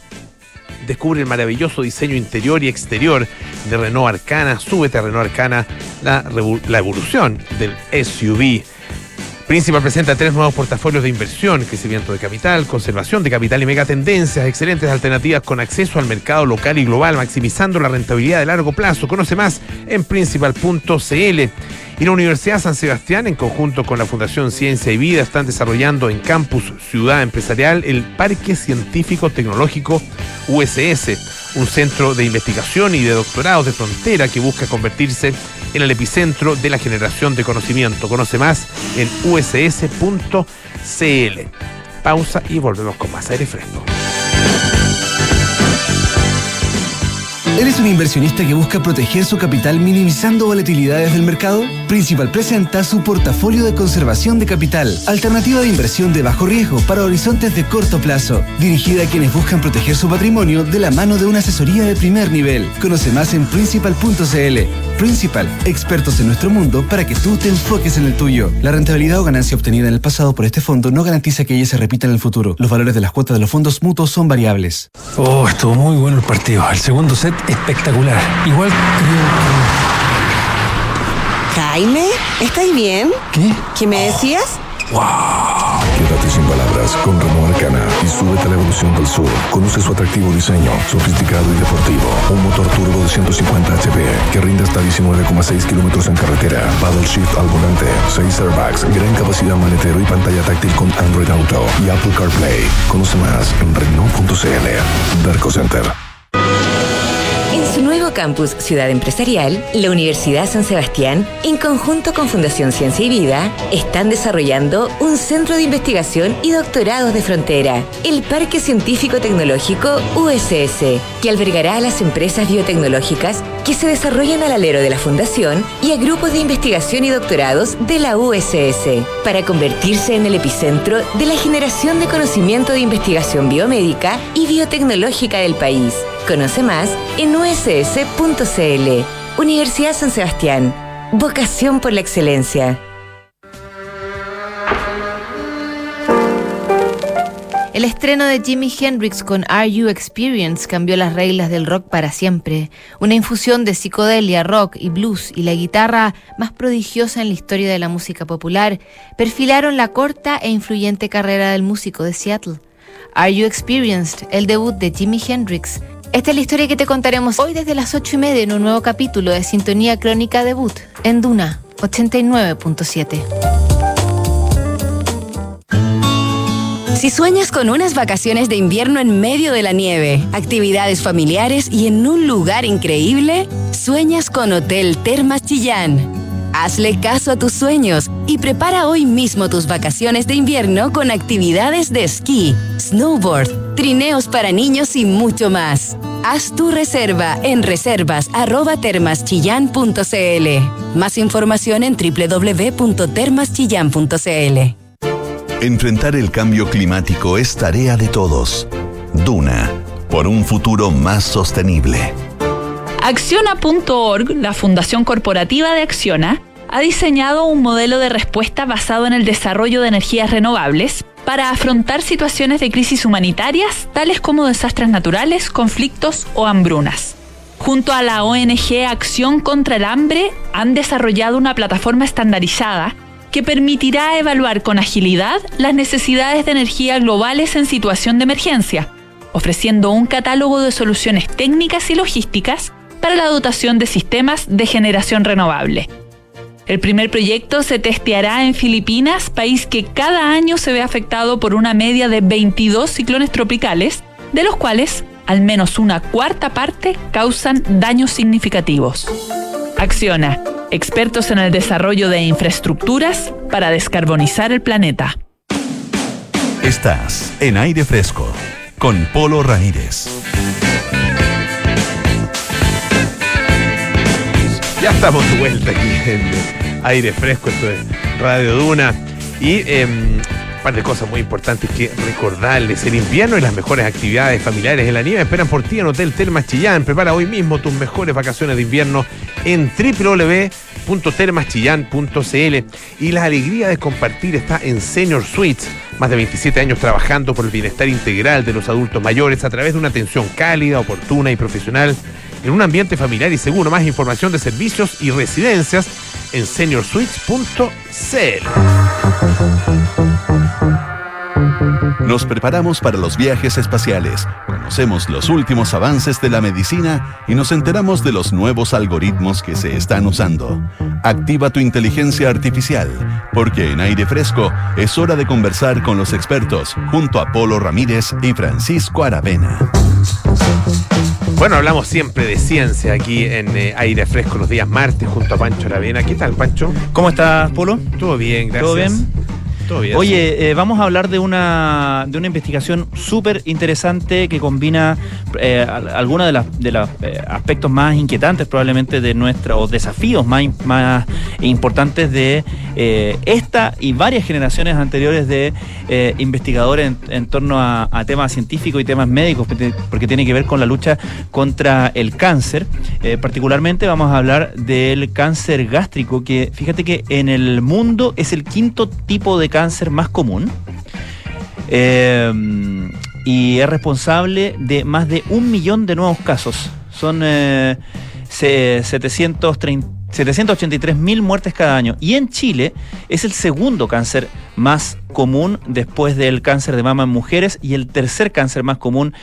Descubre el maravilloso diseño interior y exterior de Renault Arcana. Súbete a Renault Arcana, la, la evolución del SUV Principal presenta tres nuevos portafolios de inversión, crecimiento de capital, conservación de capital y megatendencias, excelentes alternativas con acceso al mercado local y global, maximizando la rentabilidad de largo plazo. Conoce más en principal.cl. Y la Universidad San Sebastián, en conjunto con la Fundación Ciencia y Vida, están desarrollando en Campus Ciudad Empresarial el Parque Científico Tecnológico USS, un centro de investigación y de doctorados de frontera que busca convertirse en el epicentro de la generación de conocimiento. Conoce más en uss.cl. Pausa y volvemos con más aire fresco.
¿Eres un inversionista que busca proteger su capital minimizando volatilidades del mercado? Principal presenta su portafolio de conservación de capital, alternativa de inversión de bajo riesgo para horizontes de corto plazo, dirigida a quienes buscan proteger su patrimonio de la mano de una asesoría de primer nivel. Conoce más en principal.cl. Principal, expertos en nuestro mundo para que tú te enfoques en el tuyo. La rentabilidad o ganancia obtenida en el pasado por este fondo no garantiza que ella se repita en el futuro. Los valores de las cuotas de los fondos mutuos son variables.
Oh, estuvo muy bueno el partido. El segundo set espectacular. Igual creo
Jaime, ¿estás bien?
¿Qué?
¿Qué me decías?
¡Wow!
Quédate sin palabras con Renault Arcana y súbete a la evolución del sur. Conoce su atractivo diseño, sofisticado y deportivo. Un motor turbo de 150 HP que rinde hasta 19,6 kilómetros en carretera. Paddle shift al volante, 6 airbags, gran capacidad maletero y pantalla táctil con Android Auto y Apple CarPlay. Conoce más en Renault.cl. Darko Center.
Nuevo campus Ciudad Empresarial, la Universidad San Sebastián, en conjunto con Fundación Ciencia y Vida, están desarrollando un centro de investigación y doctorados de frontera, el Parque Científico Tecnológico USS, que albergará a las empresas biotecnológicas que se desarrollan al alero de la Fundación y a grupos de investigación y doctorados de la USS, para convertirse en el epicentro de la generación de conocimiento de investigación biomédica y biotecnológica del país. Conoce más en uss.cl. Universidad San Sebastián. Vocación por la excelencia.
El estreno de Jimi Hendrix con Are You Experience cambió las reglas del rock para siempre. Una infusión de psicodelia, rock y blues y la guitarra más prodigiosa en la historia de la música popular perfilaron la corta e influyente carrera del músico de Seattle. Are You Experienced, el debut de Jimi Hendrix, esta es la historia que te contaremos hoy desde las 8 y media en un nuevo capítulo de Sintonía Crónica Debut en Duna 89.7.
Si sueñas con unas vacaciones de invierno en medio de la nieve, actividades familiares y en un lugar increíble, sueñas con Hotel Termas Chillán. Hazle caso a tus sueños y prepara hoy mismo tus vacaciones de invierno con actividades de esquí, snowboard, trineos para niños y mucho más. Haz tu reserva en reservas@termaschillan.cl. Más información en www.termaschillan.cl.
Enfrentar el cambio climático es tarea de todos. Duna, por un futuro más sostenible.
Acciona.org, la fundación corporativa de Acciona, ha diseñado un modelo de respuesta basado en el desarrollo de energías renovables para afrontar situaciones de crisis humanitarias, tales como desastres naturales, conflictos o hambrunas. Junto a la ONG Acción contra el Hambre, han desarrollado una plataforma estandarizada que permitirá evaluar con agilidad las necesidades de energía globales en situación de emergencia, ofreciendo un catálogo de soluciones técnicas y logísticas para la dotación de sistemas de generación renovable. El primer proyecto se testeará en Filipinas, país que cada año se ve afectado por una media de 22 ciclones tropicales, de los cuales al menos una cuarta parte causan daños significativos. Acciona, expertos en el desarrollo de infraestructuras para descarbonizar el planeta.
Estás en aire fresco con Polo Ramírez.
Ya estamos de vuelta aquí en aire fresco, esto es Radio Duna. Y em, un par de cosas muy importantes que recordarles. El invierno y las mejores actividades familiares en la nieve esperan por ti en Hotel Termas Chillán. Prepara hoy mismo tus mejores vacaciones de invierno en www.termaschillán.cl. Y la alegría de compartir está en Senior Suites. Más de 27 años trabajando por el bienestar integral de los adultos mayores a través de una atención cálida, oportuna y profesional en un ambiente familiar y seguro. Más información de servicios y residencias en seniorsuites.cl.
Nos preparamos para los viajes espaciales, conocemos los últimos avances de la medicina y nos enteramos de los nuevos algoritmos que se están usando. Activa tu inteligencia artificial, porque en aire fresco es hora de conversar con los expertos junto a Polo Ramírez y Francisco Aravena.
Bueno, hablamos siempre de ciencia aquí en eh, Aire Fresco los días martes junto a Pancho Aravena. ¿Qué tal, Pancho?
¿Cómo estás, Polo?
Todo bien, gracias.
¿Todo bien? Oye, eh, vamos a hablar de una, de una investigación súper interesante que combina eh, algunos de los eh, aspectos más inquietantes probablemente de nuestra, o desafíos más, más importantes de esta y varias generaciones anteriores de investigadores en, torno a, temas científicos y temas médicos, porque tiene que ver con la lucha contra el cáncer. particularmente vamos a hablar del cáncer gástrico, que fíjate que en el mundo es el quinto tipo de cáncer cáncer más común. Eh, y es responsable de más de un millón de nuevos casos. Son eh, 783 mil muertes cada año. Y en Chile es el segundo cáncer más común después del cáncer de mama en mujeres y el tercer cáncer más común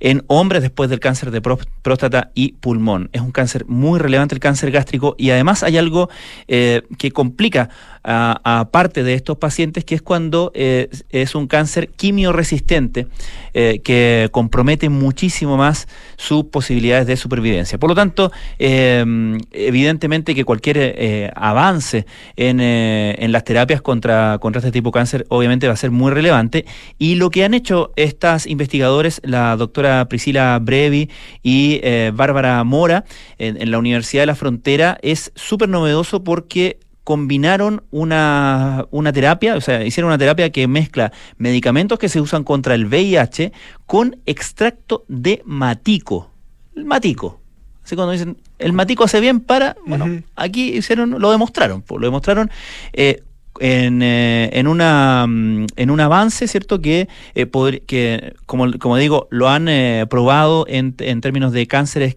en hombres después del cáncer de próstata y pulmón. Es un cáncer muy relevante el cáncer gástrico y además hay algo eh, que complica a, parte de estos pacientes, que es cuando eh, es un cáncer quimioresistente eh, que compromete muchísimo más sus posibilidades de supervivencia. Por lo tanto, evidentemente que cualquier avance en, en, las terapias contra, contra este tipo de cáncer obviamente va a ser muy relevante y lo que han hecho estas investigadores, la doctora Priscila Brevi y eh, Bárbara Mora en, la Universidad de la Frontera es súper novedoso porque combinaron una, una, terapia, o sea, hicieron una terapia que mezcla medicamentos que se usan contra el VIH con extracto de matico. El matico. Así cuando dicen, el matico hace bien para, bueno, aquí hicieron, lo demostraron, lo demostraron eh, en, eh, en, una, mm, en un avance, ¿cierto? Que, eh, que como, como digo, lo han eh, probado en, en, términos de cánceres,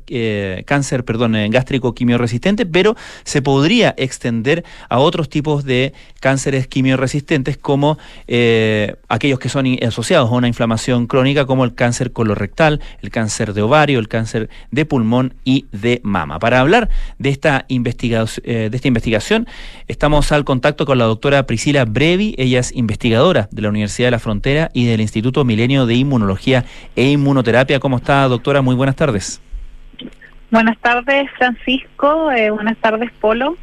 cáncer perdón, gástrico quimioresistente, pero se podría extender a otros tipos de cánceres quimioresistentes como aquellos que son asociados a una inflamación crónica como el cáncer colorectal, el cáncer de ovario, el cáncer de pulmón y de mama. Para hablar de esta, investigación de esta investigación, estamos al contacto con la doctora Priscila Brevi. Ella es investigadora de la Universidad de la Frontera y del Instituto Milenio de Inmunología e Inmunoterapia. ¿Cómo está, doctora? Muy buenas tardes.
Buenas tardes, Francisco. Eh, buenas tardes, Polo.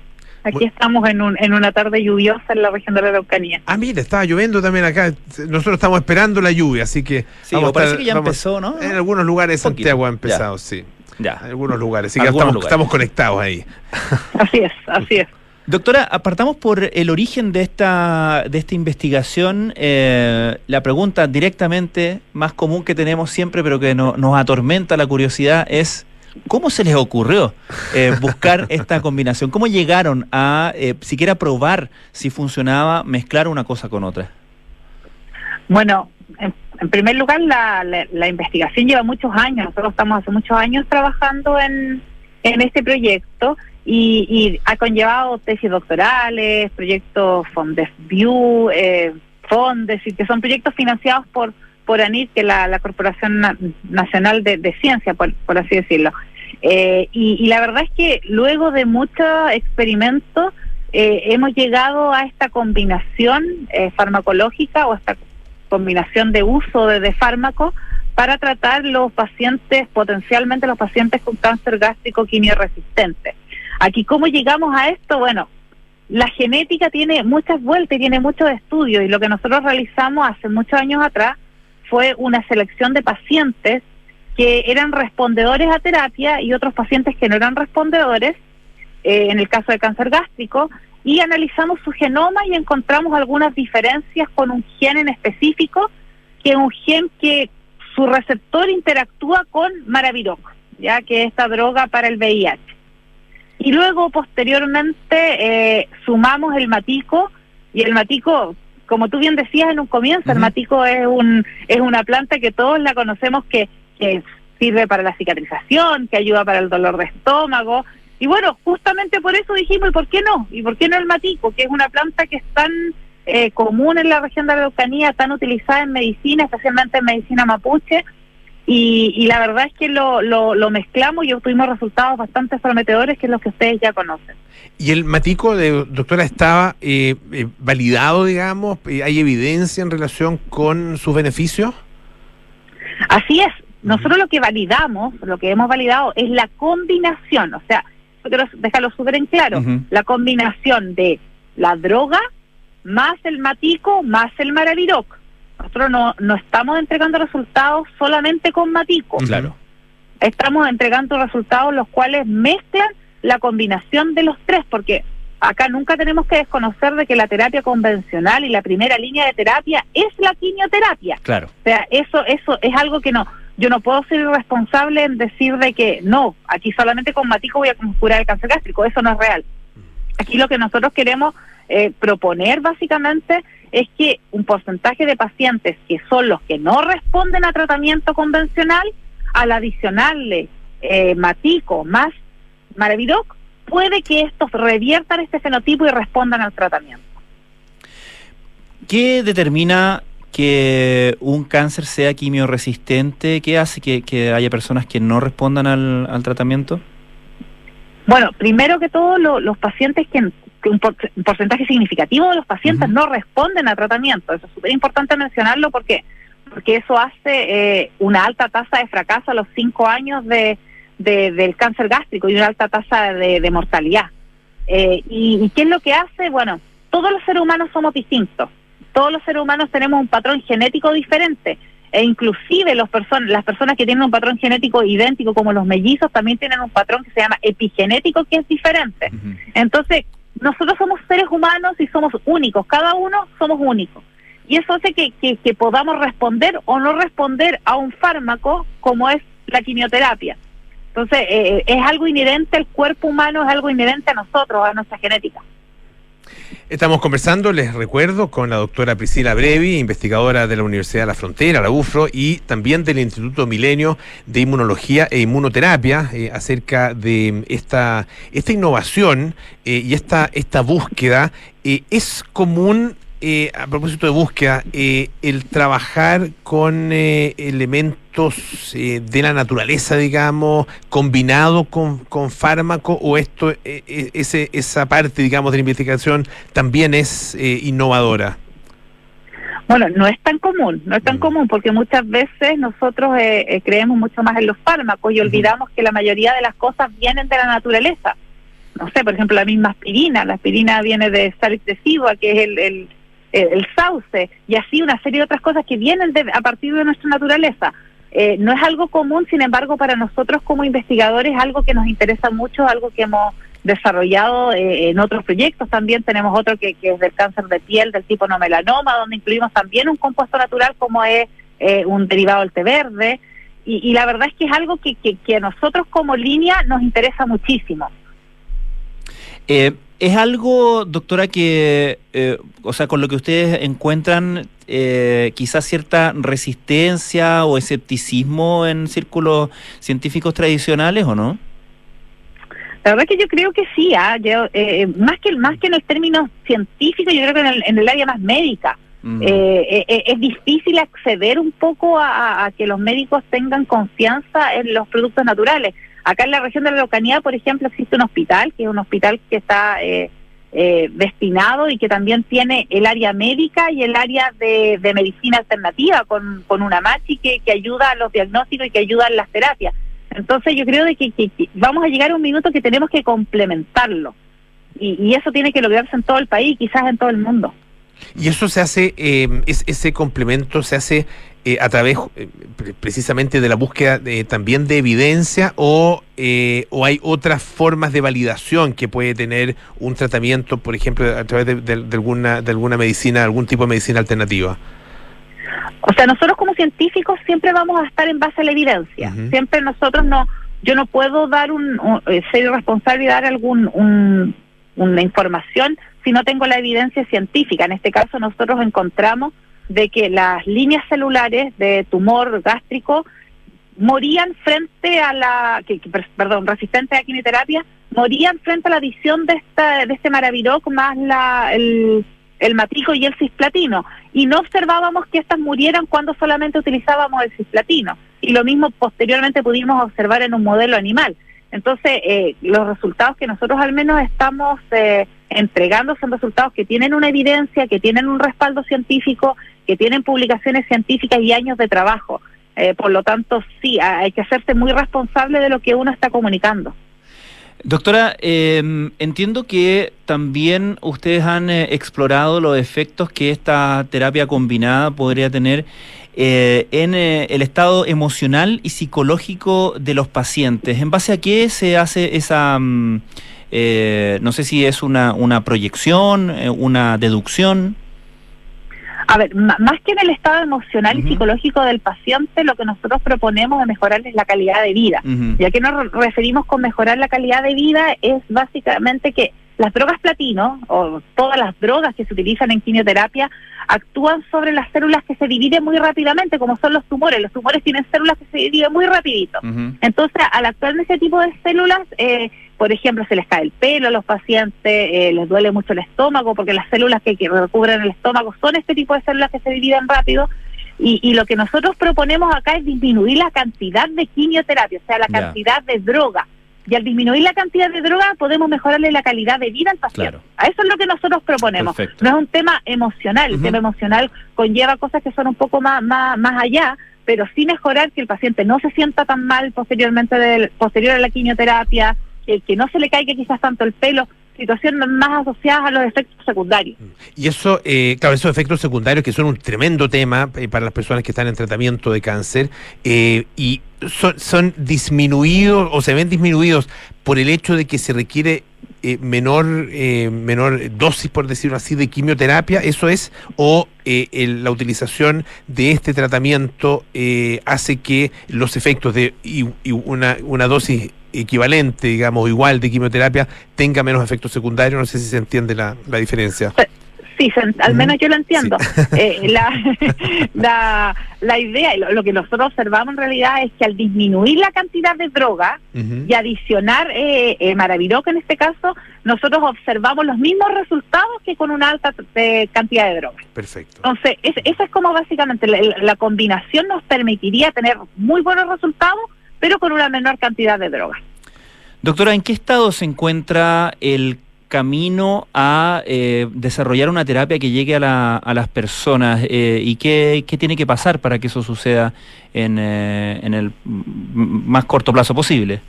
Aquí estamos en, un, en una tarde lluviosa en la región de la Araucanía.
Ah, mira, estaba lloviendo también acá. Nosotros estamos esperando la lluvia, así que...
Sí, parece que ya empezó, ¿no?
En algunos lugares de Santiago ha empezado, sí. Ya. En algunos lugares, así que estamos conectados ahí.
Así es, así es.
Doctora, apartamos por el origen de esta, de esta investigación. Eh, la pregunta directamente más común que tenemos siempre, pero que nos atormenta la curiosidad, es ¿cómo se les ocurrió eh, buscar esta combinación? ¿Cómo llegaron a eh, siquiera probar si funcionaba mezclar una cosa con otra?
Bueno, en, primer lugar, la, la, investigación lleva muchos años. Nosotros estamos hace muchos años trabajando en, en este proyecto y, ha conllevado tesis doctorales, proyectos FondesView, eh, Fondes, que son proyectos financiados por por ANIT, que es la, Corporación Nacional de, Ciencia, por, así decirlo. Eh, y, la verdad es que luego de muchos experimentos eh, hemos llegado a esta combinación eh, farmacológica o esta combinación de uso de, de fármacos para tratar los pacientes, potencialmente los pacientes con cáncer gástrico quimioresistente. Aquí, ¿cómo llegamos a esto? Bueno, la genética tiene muchas vueltas y tiene muchos estudios y lo que nosotros realizamos hace muchos años atrás fue una selección de pacientes que eran respondedores a terapia y otros pacientes que no eran respondedores, eh, en el caso de cáncer gástrico, y analizamos su genoma y encontramos algunas diferencias con un gen en específico, que es un gen que su receptor interactúa con Maraviroc, ya que es esta droga para el VIH. Y luego, posteriormente, eh, sumamos el matico, y el matico, como tú bien decías en un comienzo, el matico es, un, es una planta que todos la conocemos que, que sirve para la cicatrización, que ayuda para el dolor de estómago, Y bueno, justamente por eso dijimos, ¿y por qué no? ¿Y por qué no el matico? Que es una planta que es tan eh, común en la región de la Araucanía, tan utilizada en medicina, especialmente en medicina mapuche, y, y la verdad es que lo, lo, lo mezclamos y obtuvimos resultados bastante prometedores, que es los que ustedes ya conocen.
¿Y el matico, de, doctora, estaba eh, eh, validado, digamos? Eh, ¿Hay evidencia en relación con sus beneficios?
Así es. Nosotros lo que validamos, lo que hemos validado es la combinación, o sea, quiero dejarlo súper en claro, la combinación de la droga más el matico más el maraviroc. Nosotros no, no estamos entregando resultados solamente con matico.
Claro.
Estamos entregando resultados los cuales mezclan la combinación de los tres, porque acá nunca tenemos que desconocer de que la terapia convencional y la primera línea de terapia es la quimioterapia.
Claro.
O sea, eso, eso es algo que no, yo no puedo ser irresponsable en decir de que no, aquí solamente con matico voy a curar el cáncer gástrico, eso no es real. Aquí lo que nosotros queremos eh, proponer básicamente es que un porcentaje de pacientes que son los que no responden a tratamiento convencional, al adicionarle eh, matico más maraviroc, puede que estos reviertan este fenotipo y respondan al tratamiento.
¿Qué determina que un cáncer sea quimioresistente? ¿Qué hace que, que haya personas que no respondan al, al tratamiento?
Bueno, primero que todo, lo- los pacientes que, que un, por- un porcentaje significativo de los pacientes no responden a tratamiento. Eso es súper importante mencionarlo porque porque eso hace eh, una alta tasa de fracaso a los cinco años de, de- del cáncer gástrico y una alta tasa de, de mortalidad. Eh, y, ¿Y qué es lo que hace? Bueno, todos los seres humanos somos distintos. Todos los seres humanos tenemos un patrón genético diferente. E inclusive los person las personas que tienen un patrón genético idéntico como los mellizos también tienen un patrón que se llama epigenético que es diferente. Entonces, nosotros somos seres humanos y somos únicos, cada uno somos únicos. Y eso hace que, que, que podamos responder o no responder a un fármaco como es la quimioterapia. Entonces, eh, es algo inherente al cuerpo humano, es algo inherente a nosotros, a nuestra genética.
Estamos conversando, les recuerdo, con la doctora Priscila Brevi, investigadora de la Universidad de la Frontera, la UFRO, y también del Instituto Milenio de Inmunología e Inmunoterapia, eh, acerca de esta, esta innovación eh, y esta, esta búsqueda. Eh, ¿Es común, eh, a propósito de búsqueda, eh, el trabajar con eh, elementos eh, de la naturaleza, digamos, combinado con, con fármaco, o esto, eh, ese, esa parte, digamos, de la investigación también es eh, innovadora?
Bueno, no es tan común, no es tan común porque muchas veces nosotros eh, eh, creemos mucho más en los fármacos y olvidamos que la mayoría de las cosas vienen de la naturaleza. No sé, por ejemplo, la misma aspirina, la aspirina viene de Salix decidua, que es el, el, el- el sauce, y así una serie de otras cosas que vienen de- a partir de nuestra naturaleza. Eh, no es algo común, sin embargo, para nosotros como investigadores, algo que nos interesa mucho, algo que hemos desarrollado eh, en otros proyectos. También tenemos otro que, que es del cáncer de piel del tipo no melanoma, donde incluimos también un compuesto natural como es eh, un derivado del té verde. Y, y la verdad es que es algo que, que, que a nosotros como línea nos interesa muchísimo.
Eh, ¿Es algo, doctora, que, eh, o sea, con lo que ustedes encuentran eh, quizás cierta resistencia o escepticismo en círculos científicos tradicionales o no?
La verdad que yo creo que sí, ah, yo, eh, más que más que en el término científico, yo creo que en el, en el área más médica.
Mm.
Eh, eh, es difícil acceder un poco a que los médicos tengan confianza en los productos naturales. Acá en la región de la Araucanía, por ejemplo, existe un hospital, que es un hospital que está eh, eh, destinado y que también tiene el área médica y el área de, medicina alternativa, con, una machi que, ayuda a los diagnósticos y que ayuda en las terapias. Entonces yo creo de que vamos a llegar a un minuto que tenemos que complementarlo. Y, y eso tiene que lograrse en todo el país, quizás en todo el mundo.
Y eso se hace, eh, es- ese complemento se hace eh, a través eh, pre- precisamente de la búsqueda de- también de evidencia o, eh, o hay otras formas de validación que puede tener un tratamiento, por ejemplo, a través de, de- de alguna, de alguna medicina, algún tipo de medicina alternativa.
O sea, nosotros como científicos siempre vamos a estar en base a la evidencia. Siempre nosotros no, yo no puedo dar un, un- eh, ser responsable y dar algún un- una información si no tengo la evidencia científica. En este caso nosotros encontramos de que las líneas celulares de tumor gástrico morían frente a la, que, que, per- perdón, resistentes a quimioterapia, morían frente a la adición de, esta, de este maraviroc más la, el, el matrico y el cisplatino. Y no observábamos que estas murieran cuando solamente utilizábamos el cisplatino. Y lo mismo posteriormente pudimos observar en un modelo animal. Entonces, eh, los resultados que nosotros al menos estamos eh, entregando son resultados que tienen una evidencia, que tienen un respaldo científico, que tienen publicaciones científicas y años de trabajo. Eh, por lo tanto, sí, hay que hacerse muy responsable de lo que uno está comunicando.
Doctora, em, entiendo que también ustedes han explorado los efectos que esta terapia combinada podría tener eh, en eh, el estado emocional y psicológico de los pacientes. ¿En base a qué se hace esa, mm, eh, no sé si es una, una proyección, una deducción?
A ver, más que en el estado emocional y psicológico del paciente, lo que nosotros proponemos es mejorarles la calidad de vida. Ya que nos referimos con mejorar la calidad de vida es básicamente que las drogas platino o todas las drogas que se utilizan en quimioterapia actúan sobre las células que se dividen muy rápidamente, como son los tumores. Los tumores tienen células que se dividen muy rapidito. Entonces, al actuar en ese tipo de células, eh, por ejemplo, se les cae el pelo a los pacientes, eh, les duele mucho el estómago, porque las células que, recubren el estómago son este tipo de células que se dividen rápido. Y, lo que nosotros proponemos acá es disminuir la cantidad de quimioterapia, o sea, la cantidad de droga y al disminuir la cantidad de droga podemos mejorarle la calidad de vida al paciente. A eso es lo que nosotros proponemos. No es un tema emocional, el tema emocional conlleva cosas que son un poco más, más, más allá, pero sí mejorar que el paciente no se sienta tan mal posteriormente del, posterior a la quimioterapia, que, que no se le caiga quizás tanto el pelo, situaciones más asociadas a los efectos secundarios. Mm.
Y eso, eh, claro, esos efectos secundarios que son un tremendo tema eh, para las personas que están en tratamiento de cáncer eh, y son, son, disminuidos o se ven disminuidos por el hecho de que se requiere menor menor dosis, por decirlo así, de quimioterapia, eso es, o la utilización de este tratamiento hace que los efectos de y, una, una dosis equivalente, digamos, igual de quimioterapia, tenga menos efectos secundarios. No sé si se entiende la, la diferencia.
Sí, al menos yo lo entiendo. Eh, la, la, la, idea, lo, lo, que nosotros observamos en realidad es que al disminuir la cantidad de droga y adicionar eh, eh en este caso, nosotros observamos los mismos resultados que con una alta eh, cantidad de droga.
Perfecto.
Entonces, es, esa es como básicamente la, la combinación nos permitiría tener muy buenos resultados pero con una menor cantidad de drogas.
Doctora, ¿en qué estado se encuentra el camino a eh, desarrollar una terapia que llegue a, las personas eh, y qué, tiene que pasar para que eso suceda en, eh, el más corto plazo posible?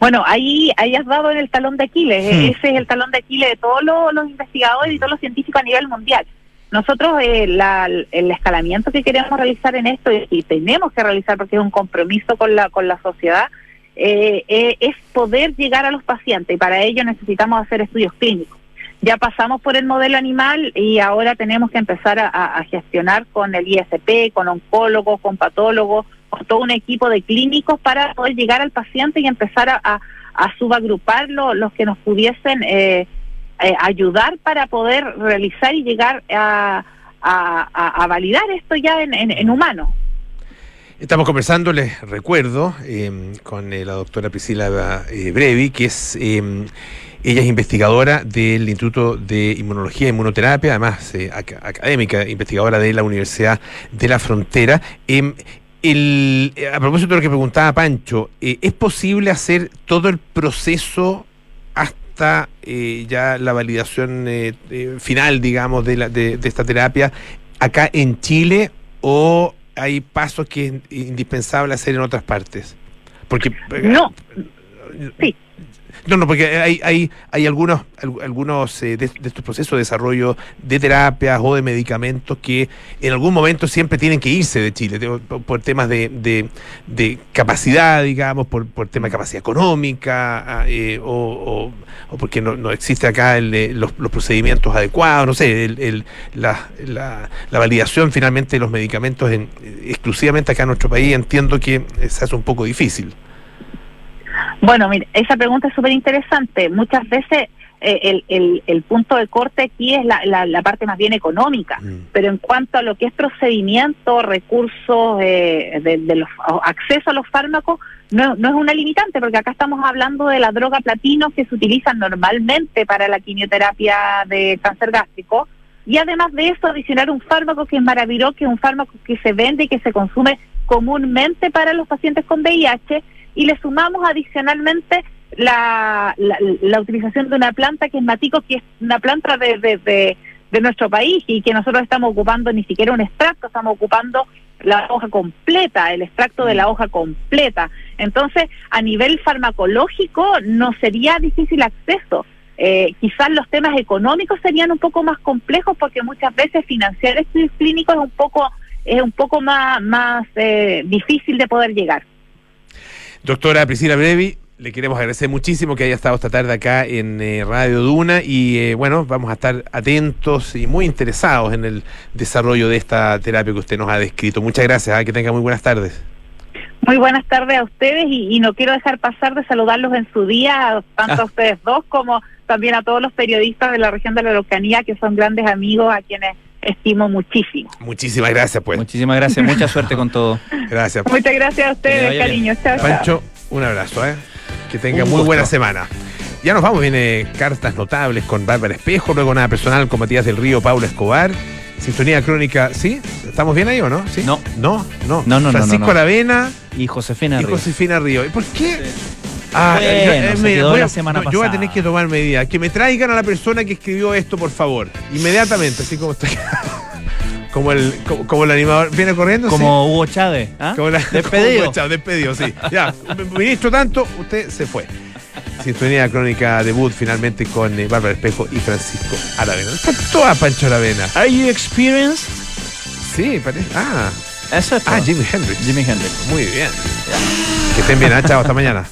Bueno, ahí, ahí has dado en el talón de Aquiles. Hmm. Ese es el talón de Aquiles de todos los, investigadores y todos los científicos a nivel mundial. Nosotros el escalamiento que queremos realizar en esto y, tenemos que realizar porque es un compromiso con la, con la sociedad, eh, eh, es poder llegar a los pacientes y para ello necesitamos hacer estudios clínicos. Ya pasamos por el modelo animal y ahora tenemos que empezar a, gestionar con el ISP, con oncólogos, con patólogos, con todo un equipo de clínicos para poder llegar al paciente y empezar a, a, subagrupar los que nos pudiesen eh, eh, ayudar para poder realizar y llegar a, a, validar esto ya en, en, humano.
Estamos conversando, les recuerdo, em, con eh, la doctora Priscila eh, Brevi, que es em, ella es investigadora del Instituto de Inmunología e Inmunoterapia, además académica, investigadora de la Universidad de la Frontera. Em, a propósito de lo que preguntaba Pancho, ¿es posible hacer todo el proceso está eh, ya la validación eh, eh, final, digamos, de, la, de, esta terapia acá en Chile o hay pasos que es indispensable hacer en otras partes? Porque...
No. Sí.
No, no, porque hay, hay, hay algunos, algunos eh, de, estos procesos de desarrollo de terapias o de medicamentos que en algún momento siempre tienen que irse de Chile, por, temas de, de, capacidad, digamos, por, por temas de capacidad económica, ah, eh, o, o, porque no, no, existe acá el, los, los, procedimientos adecuados, no sé, el, la, la, la, validación finalmente de los medicamentos en, exclusivamente acá en nuestro país, entiendo que se hace un poco difícil.
Bueno, mire, esa pregunta es súper interesante. Muchas veces eh, el, el, el punto de corte aquí es la, la, la parte más bien económica,
Mm.
pero en cuanto a lo que es procedimiento, recursos, eh, de, de los, acceso a los fármacos, no, no es una limitante, porque acá estamos hablando de la droga platino que se utiliza normalmente para la quimioterapia de cáncer gástrico, y además de eso adicionar un fármaco que es maravilloso, que es un fármaco que se vende y que se consume comúnmente para los pacientes con VIH, y le sumamos adicionalmente la, la, la utilización de una planta que es matico, que es una planta de, de, de, nuestro país y que nosotros estamos ocupando ni siquiera un extracto, estamos ocupando la hoja completa, el extracto de la hoja completa. Entonces, a nivel farmacológico no sería difícil acceso. Eh, quizás los temas económicos serían un poco más complejos porque muchas veces financiar estudios clínicos es un poco es un poco más más eh, difícil de poder llegar.
Doctora Priscila Brevi, le queremos agradecer muchísimo que haya estado esta tarde acá en eh, Radio Duna y eh, bueno, vamos a estar atentos y muy interesados en el desarrollo de esta terapia que usted nos ha descrito. Muchas gracias, ¿ah? que tenga muy buenas tardes.
Muy buenas tardes a ustedes y, y no quiero dejar pasar de saludarlos en su día, tanto a ustedes dos como también a todos los periodistas de la región de la Araucanía que son grandes amigos a quienes estimo muchísimo.
Muchísimas gracias, pues.
Muchísimas gracias, mucha suerte con todo.
Gracias.
Muchas gracias a ustedes, cariño. Chao, chao.
Pancho, un abrazo, ¿eh? Que tenga
Un
muy
gusto.
buena semana. Ya nos vamos, viene cartas notables con Bárbara Espejo, luego nada personal con Matías del Río, Paula Escobar, Sintonía Crónica, ¿sí? ¿Estamos bien ahí o no? ¿Sí?
No.
No, no.
No, no, no,
Francisco
no, no.
Aravena
Y Josefina
y
Ríos.
Josefina Río. ¿Y por qué? Ah,
Bueno,
eh,
se
mira,
quedó
voy a-
la semana
no, yo voy a tener que tomar medidas. Que me traigan a la persona que escribió esto, por favor. Inmediatamente, así como está. Como el, como, como el animador. ¿Viene corriendo?
Como Hugo Chávez. ¿ah?
Como la-
Despedido.
como- chao, despedido, sí. Ya, ministro tanto, usted se fue. Sintonía crónica debut finalmente con eh, Bárbara Espejo y Francisco Aravena. Faltó a Pancho Aravena.
Are you experienced?
Sí, parece. Ah,
eso es.
Ah, Jimi Hendrix.
Jimi Hendrix.
Muy bien. Que estén bien, ha, chao, hasta mañana.